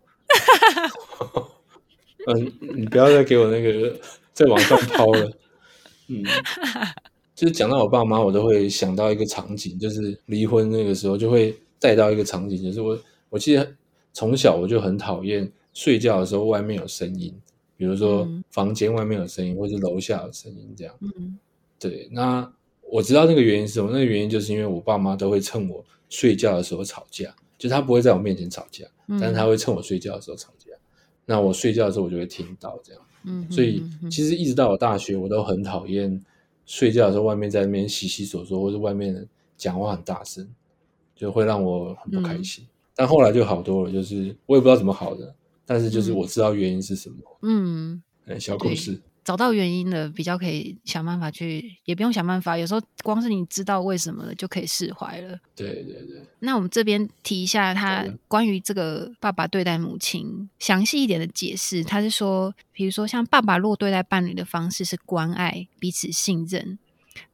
嗯，你不要再给我那个再往上抛了。嗯，就是讲到我爸妈，我都会想到一个场景，就是离婚那个时候就会带到一个场景，就是我我记得从小我就很讨厌睡觉的时候外面有声音，比如说嗯房间外面有声音，或是楼下有声音这样。嗯对，那我知道那个原因是什么，那个原因就是因为我爸妈都会趁我睡觉的时候吵架，就他不会在我面前吵架，嗯但是他会趁我睡觉的时候吵架。那我睡觉的时候我就会听到这样，嗯，所以其实一直到我大学，我都很讨厌睡觉的时候外面在那边悉悉索索，或是外面讲话很大声，就会让我很不开心。嗯但后来就好多了，就是我也不知道怎么好的，但是就是嗯我知道原因是什么。嗯，嗯，小故事。找到原因了，比较可以想办法去，也不用想办法，有时候光是你知道为什么了，就可以释怀了。对对对，那我们这边提一下他关于这个爸爸对待母亲详细一点的解释。他是说，比如说像爸爸若对待伴侣的方式是关爱、彼此信任，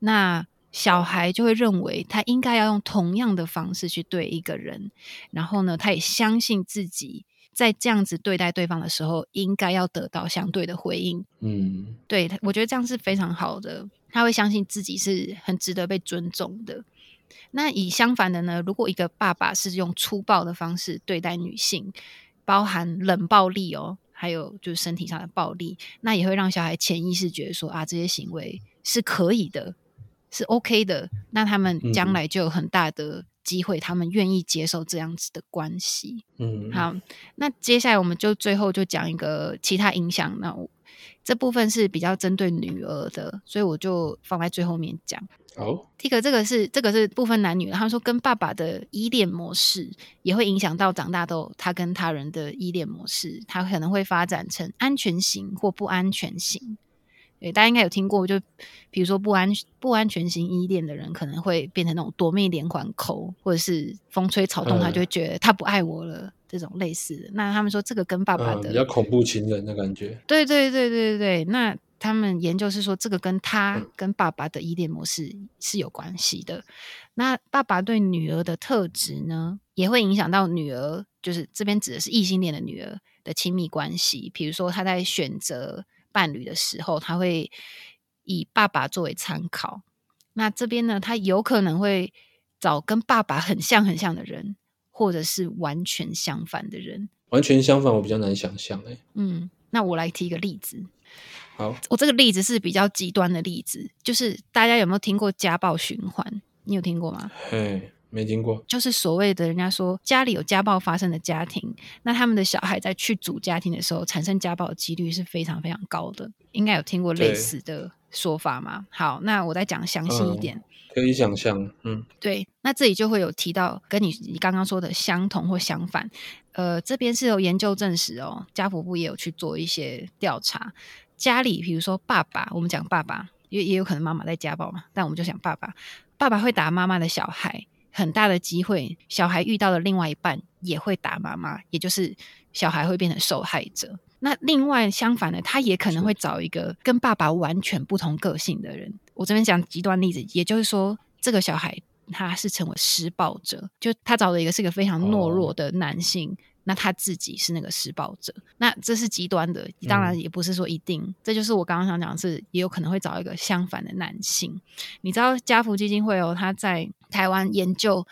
那小孩就会认为他应该要用同样的方式去对一个人，然后呢，他也相信自己在这样子对待对方的时候，应该要得到相对的回应。嗯对，我觉得这样是非常好的。他会相信自己是很值得被尊重的。那以相反的呢？如果一个爸爸是用粗暴的方式对待女性，包含冷暴力哦，还有就是身体上的暴力，那也会让小孩潜意识觉得说啊，这些行为是可以的，是 OK 的。那他们将嗯来就有很大的机会，他们愿意接受这样子的关系。嗯，好，那接下来我们就最后就讲一个其他影响。那我这部分是比较针对女儿的，所以我就放在最后面讲。好，第一个，这个是这个是部分男女，他们说跟爸爸的依恋模式也会影响到长大后他跟他人的依恋模式，他可能会发展成安全型或不安全型。对，大家应该有听过，就比如说不安不安全型依恋的人，可能会变成那种夺命连环扣，或者是风吹草动，他嗯就会觉得他不爱我了，这种类似的。那他们说这个跟爸爸嗯，的比较恐怖情人的感觉。对对对对对，那他们研究是说，这个跟他嗯跟爸爸的依恋模式是有关系的。那爸爸对女儿的特质呢，也会影响到女儿，就是这边指的是异性恋的女儿的亲密关系。比如说，他在选择伴侣的时候，他会以爸爸作为参考。那这边呢，他有可能会找跟爸爸很像很像的人，或者是完全相反的人。完全相反，我比较难想象哎。嗯，那我来提一个例子。好，我这个例子是比较极端的例子，就是大家有没有听过家暴循环？你有听过吗？嘿，没听过。就是所谓的人家说家里有家暴发生的家庭，那他们的小孩在去组家庭的时候，产生家暴的几率是非常非常高的。应该有听过类似的说法吗？好，那我再讲详细一点。可以想象，嗯对，那这里就会有提到跟你你刚刚说的相同或相反。呃，这边是有研究证实哦，家福部也有去做一些调查。家里比如说爸爸，我们讲爸爸，也也有可能妈妈在家暴嘛，但我们就讲爸爸，爸爸会打妈妈的小孩，很大的机会，小孩遇到的另外一半也会打妈妈，也就是小孩会变成受害者。那另外相反的，他也可能会找一个跟爸爸完全不同个性的人。我这边讲极端例子，也就是说，这个小孩他是成为施暴者，就他找的一个是个非常懦弱的男性。那他自己是那个施暴者，那这是极端的，当然也不是说一定。这就是我刚刚想讲的是，也有可能会找一个相反的男性。你知道家福基金会哦，他在台湾研究，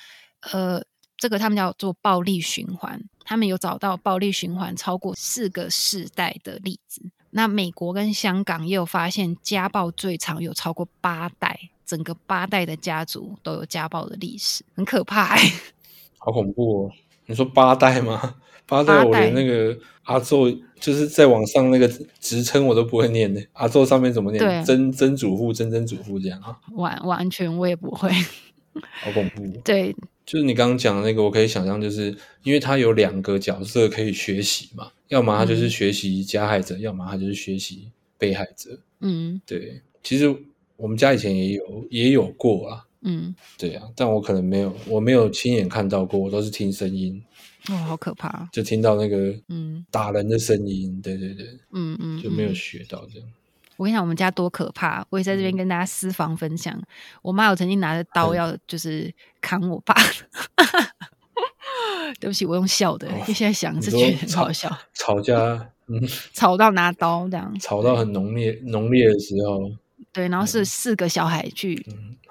呃，这个他们叫做暴力循环，他们有找到暴力循环超过四个世代的例子。那美国跟香港也有发现，家暴最长有超过八代，整个八代的家族都有家暴的历史，很可怕、欸。好恐怖哦！你说八代吗？八代，我连那个阿宙就是在网上那个职称我都不会念的。阿宙上面怎么念？曾曾祖父、曾曾祖父这样啊，完完全我也不会。好恐怖。对就是你刚刚讲的那个，我可以想象，就是因为他有两个角色可以学习嘛，要么他就是嗯学习加害者，要么他就是学习被害者。嗯对，其实我们家以前也有也有过啊，嗯，对啊，但我可能没有，我没有亲眼看到过，我都是听声音，哦，好可怕。就听到那个嗯打人的声音，对对对，嗯嗯，就没有嗯学到这样。我跟你讲，我们家多可怕！我也在这边嗯跟大家私房分享。我妈有曾经拿着刀嗯要就是砍我爸，对不起，我用笑的，哦因为现在想你说是觉得很吵好笑，吵架，嗯，吵到拿刀这样。吵到很浓烈浓烈的时候，对，然后是四个小孩去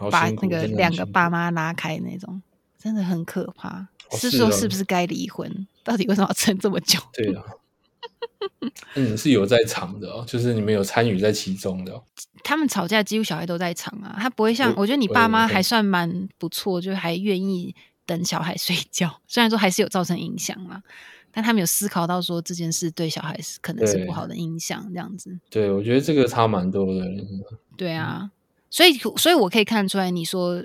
把，那个两个爸妈拉开那种，真的很可怕。是哦是哦说是不是该离婚？到底为什么要撑这么久？对啊。嗯，是有在场的哦，就是你们有参与在其中的、哦。他们吵架几乎小孩都在场啊，他不会像我我觉得你爸妈还算蛮不错，就还愿意等小孩 睡觉，虽然说还是有造成影响啦，但他们有思考到说这件事对小孩是可能是不好的影响，这样子。对，我觉得这个差蛮多的。对啊，所以所以我可以看出来，你说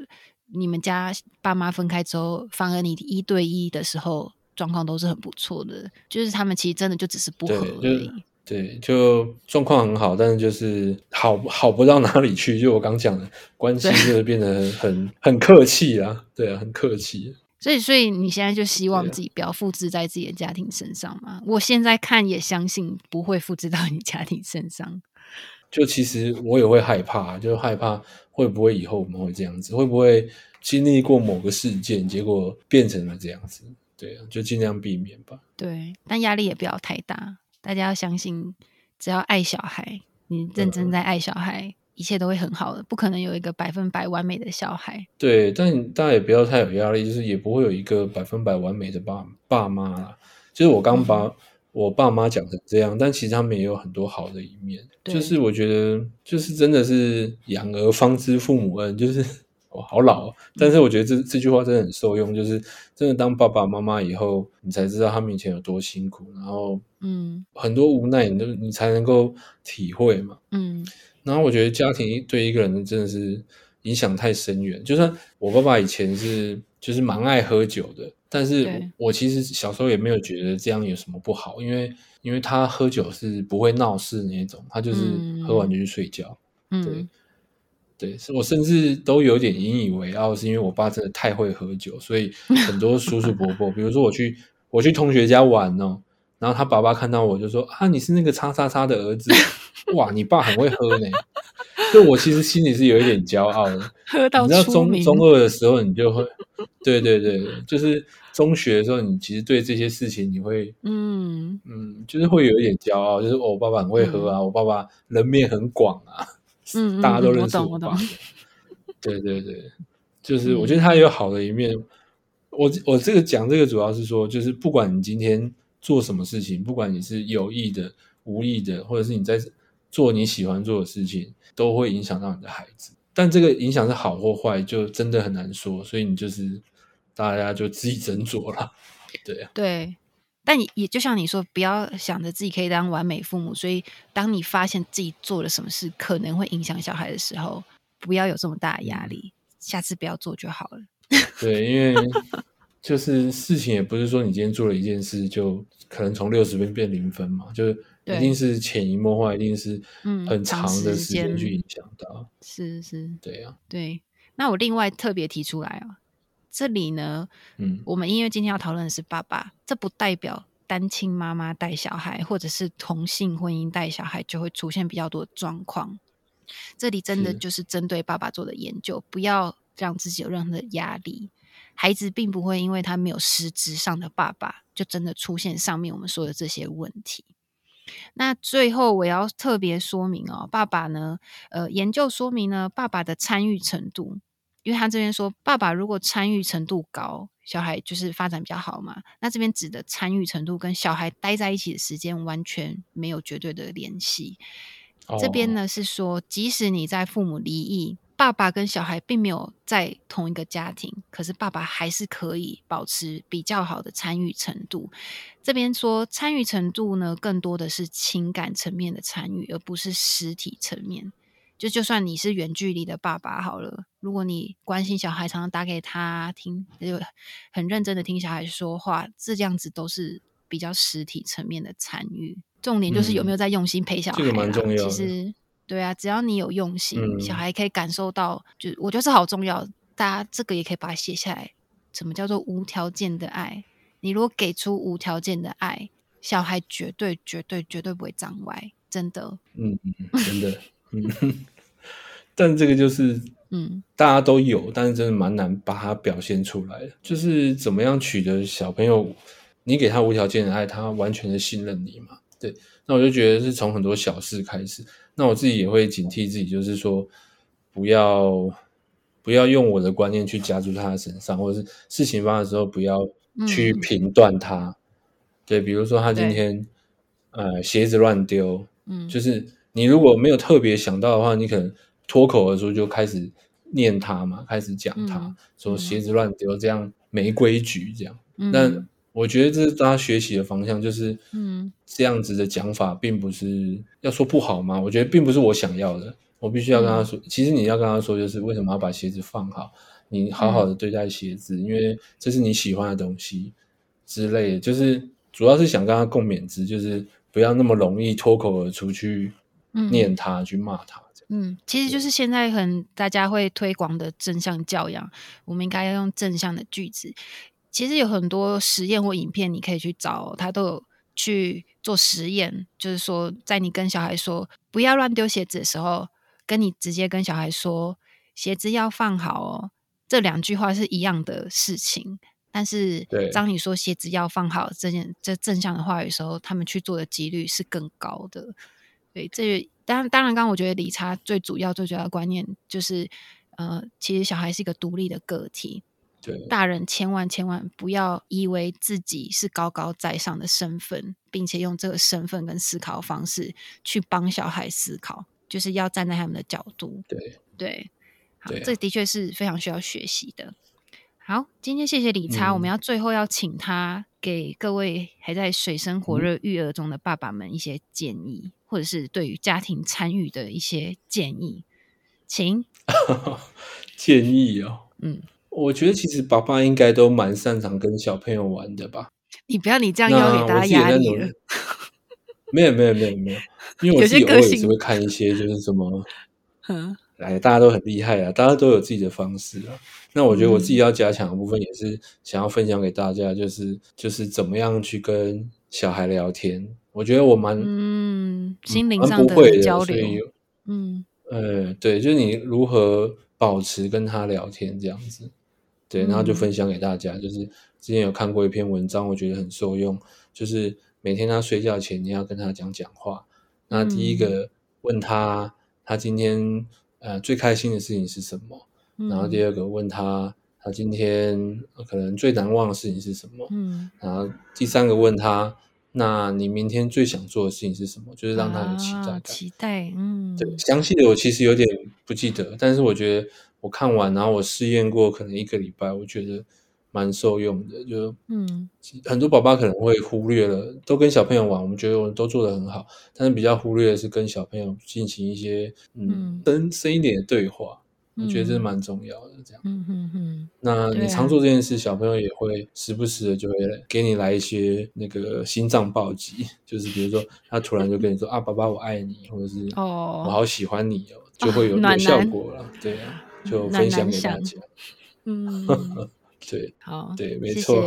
你们家爸妈分开之后，反而你一对一的时候状况都是很不错的，就是他们其实真的就只是不合而已。对，就状况很好，但是就是好好不到哪里去。就我刚讲的，关系就是变得很很客气啊，对啊，很客气。所以，所以你现在就希望自己不要复制在自己的家庭身上嘛？我现在看也相信不会复制到你家庭身上。就其实我也会害怕，就害怕会不会以后我们会这样子，会不会经历过某个事件，结果变成了这样子？对啊，就尽量避免吧。对，但压力也不要太大。大家要相信，只要爱小孩，你认真在爱小孩，一切都会很好的。不可能有一个百分百完美的小孩。对，但大家也不要太有压力，就是也不会有一个百分百完美的爸爸妈啦。就是我刚把我爸妈讲成这样，但其实他们也有很多好的一面。就是我觉得，就是真的是养儿方知父母恩，就是。我，好老，但是我觉得这这句话真的很受用，就是真的当爸爸妈妈以后，你才知道他们以前有多辛苦，然后嗯，很多无奈你都你才能够体会嘛，嗯，然后我觉得家庭对一个人真的是影响太深远，就算我爸爸以前是就是蛮爱喝酒的，但是我其实小时候也没有觉得这样有什么不好，因为因为他喝酒是不会闹事那种，他就是喝完就去睡觉，对。对，我甚至都有点引以为傲，是因为我爸真的太会喝酒，所以很多叔叔伯伯，比如说我去我去同学家玩哦，然后他爸爸看到我就说啊，你是那个叉叉叉的儿子，哇，你爸很会喝呢。就我其实心里是有一点骄傲的，喝到你知道中中二的时候，你就会，对对对，就是中学的时候，你其实对这些事情你会，嗯嗯，就是会有一点骄傲，就是我爸爸很会喝啊，我爸爸人面很广啊。嗯，大家都认识我爸。对对对，就是我觉得他有好的一面。我我这个讲这个主要是说，就是不管你今天做什么事情，不管你是有意的、无意的，或者是你在做你喜欢做的事情，都会影响到你的孩子。但这个影响是好或坏，就真的很难说。所以你就是大家就自己斟酌了。对啊，对。但也就像你说，不要想着自己可以当完美父母。所以，当你发现自己做了什么事可能会影响小孩的时候，不要有这么大的压力，下次不要做就好了。对，因为就是事情也不是说你今天做了一件事就可能从六十分变零分嘛，就是一定是潜移默化，一定是很长的时间去影响到。是是，对呀，对。那我另外特别提出来啊。这里呢，嗯，我们因为今天要讨论的是爸爸，这不代表单亲妈妈带小孩，或者是同性婚姻带小孩就会出现比较多的状况。这里真的就是针对爸爸做的研究，不要让自己有任何的压力。孩子并不会因为他没有实质上的爸爸，就真的出现上面我们说的这些问题。那最后我要特别说明哦，爸爸呢，呃，研究说明呢，爸爸的参与程度。因为他这边说，爸爸如果参与程度高，小孩就是发展比较好嘛。那这边指的参与程度跟小孩待在一起的时间完全没有绝对的联系。这边呢是说，即使你在父母离异，爸爸跟小孩并没有在同一个家庭，可是爸爸还是可以保持比较好的参与程度。这边说参与程度呢，更多的是情感层面的参与，而不是实体层面。就就算你是远距离的爸爸好了，如果你关心小孩，常常打给他听，就很认真的听小孩说话，这样子都是比较实体层面的参与。重点就是有没有在用心陪小孩，这个蛮重要。其实，对啊，只要你有用心，小孩可以感受到，就我觉得是好重要。大家这个也可以把它写下来。什么叫做无条件的爱？你如果给出无条件的爱，小孩绝对绝对绝对不会长歪，真的。嗯嗯，真的。嗯，但这个就是，嗯，大家都有，但是真的蛮难把它表现出来的。就是怎么样取得小朋友，你给他无条件的爱，他完全的信任你嘛？对，那我就觉得是从很多小事开始。那我自己也会警惕自己，就是说，不要不要用我的观念去加注他的身上，或者是事情发生的时候，不要去评断他。对，比如说他今天呃鞋子乱丢，嗯，就是。你如果没有特别想到的话，你可能脱口而出就开始念他嘛，开始讲他说鞋子乱丢，这样没规矩，这样。但我觉得这是大家学习的方向，就是嗯，这样子的讲法并不是要说不好吗？我觉得并不是我想要的，我必须要跟他说，其实你要跟他说，就是为什么要把鞋子放好，你好好的对待鞋子，因为这是你喜欢的东西，之类的，就是主要是想跟他共勉之，就是不要那么容易脱口而出去念他、去骂他。嗯，其实就是现在很大家会推广的正向教养，我们应该要用正向的句子。其实有很多实验或影片，你可以去找，他都有去做实验，就是说，在你跟小孩说不要乱丢鞋子的时候，跟你直接跟小孩说鞋子要放好哦，这两句话是一样的事情。但是，当你说鞋子要放好这件这正向的话语的时候，他们去做的几率是更高的。对，这。当当然，刚我觉得理查最主要、最主要的观念就是，呃，其实小孩是一个独立的个体，对，大人千万千万不要以为自己是高高在上的身份，并且用这个身份跟思考方式去帮小孩思考，就是要站在他们的角度，对对，好，这的确是非常需要学习的。好，今天谢谢理查，我们要最后要请他给各位还在水深火热育儿中的爸爸们一些建议。或者是对于家庭参与的一些建议，请 建议哦。嗯，我觉得其实爸爸应该都蛮擅长跟小朋友玩的吧。你不要你这样要给大家压力了。没有没有没有没有，因为我自己偶尔也是会看一些，就是什么，嗯，哎大家都很厉害啊，大家都有自己的方式啊。那我觉得我自己要加强的部分，也是想要分享给大家，就是就是怎么样去跟小孩聊天。我觉得我蛮嗯，心灵上的交流，嗯，呃，对，就是你如何保持跟他聊天这样子，对，然后就分享给大家。就是之前有看过一篇文章，我觉得很受用，就是每天他睡觉前你要跟他讲讲话。那第一个问他，他今天呃最开心的事情是什么？然后第二个问他，他今天可能最难忘的事情是什么？嗯，然后第三个问他。那你明天最想做的事情是什么？就是让他有期待感。期待，嗯，对，详细的我其实有点不记得，但是我觉得我看完，然后我试验过，可能一个礼拜，我觉得蛮受用的。就嗯，很多爸爸可能会忽略了，都跟小朋友玩，我们觉得我们都做得很好，但是比较忽略的是跟小朋友进行一些嗯深深一点的对话。我觉得这是蛮重要的，这样。嗯嗯嗯。那你常做这件事，小朋友也会时不时的就会给你来一些那个心脏暴击，就是比如说他突然就跟你说啊，爸爸我爱你，或者是哦我好喜欢你哦，就会有有效果了。对啊，就分享给大家。嗯，对，好，对，没错。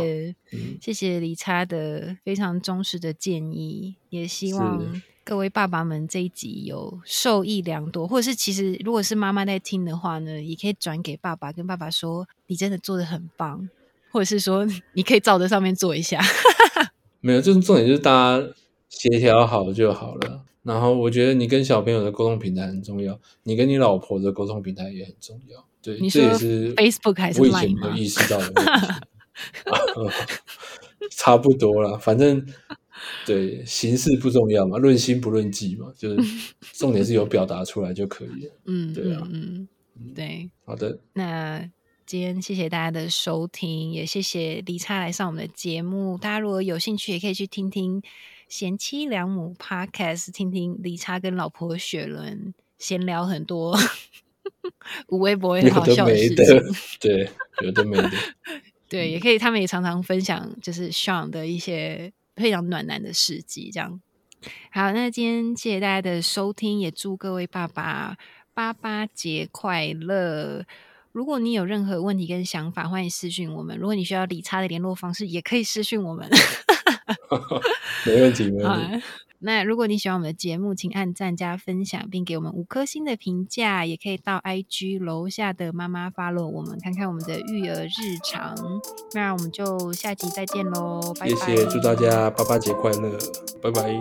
谢谢李差的非常忠实的建议，也希望。各位爸爸们，这一集有受益良多，或者是其实如果是妈妈在听的话呢，也可以转给爸爸，跟爸爸说你真的做的很棒，或者是说你可以照着上面做一下。没有，就是重点就是大家协调好就好了。然后我觉得你跟小朋友的沟通平台很重要，你跟你老婆的沟通平台也很重要。对，这也是 Facebook 还是我以前没有意识到的。差不多了，反正。对，形式不重要嘛，论心不论迹嘛，就是 重点是有表达出来就可以了。嗯，对啊，嗯，对，好的。那今天谢谢大家的收听，也谢谢李差来上我们的节目。大家如果有兴趣，也可以去听听贤妻良母 Podcast，听听李差跟老婆雪伦闲聊很多无微博也好笑的事情。对，有的没的。对，也可以，他们也常常分享，就是 Sean 的一些。非常暖男的事迹，这样好。那今天谢谢大家的收听，也祝各位爸爸爸爸节快乐。如果你有任何问题跟想法，欢迎私讯我们。如果你需要理查的联络方式，也可以私讯我们。没问题，没问题。那如果你喜欢我们的节目，请按赞加分享，并给我们五颗星的评价。也可以到 IG 楼下的妈妈发落我们，看看我们的育儿日常。那我们就下集再见喽，拜拜！谢谢，祝大家爸爸节快乐，拜拜。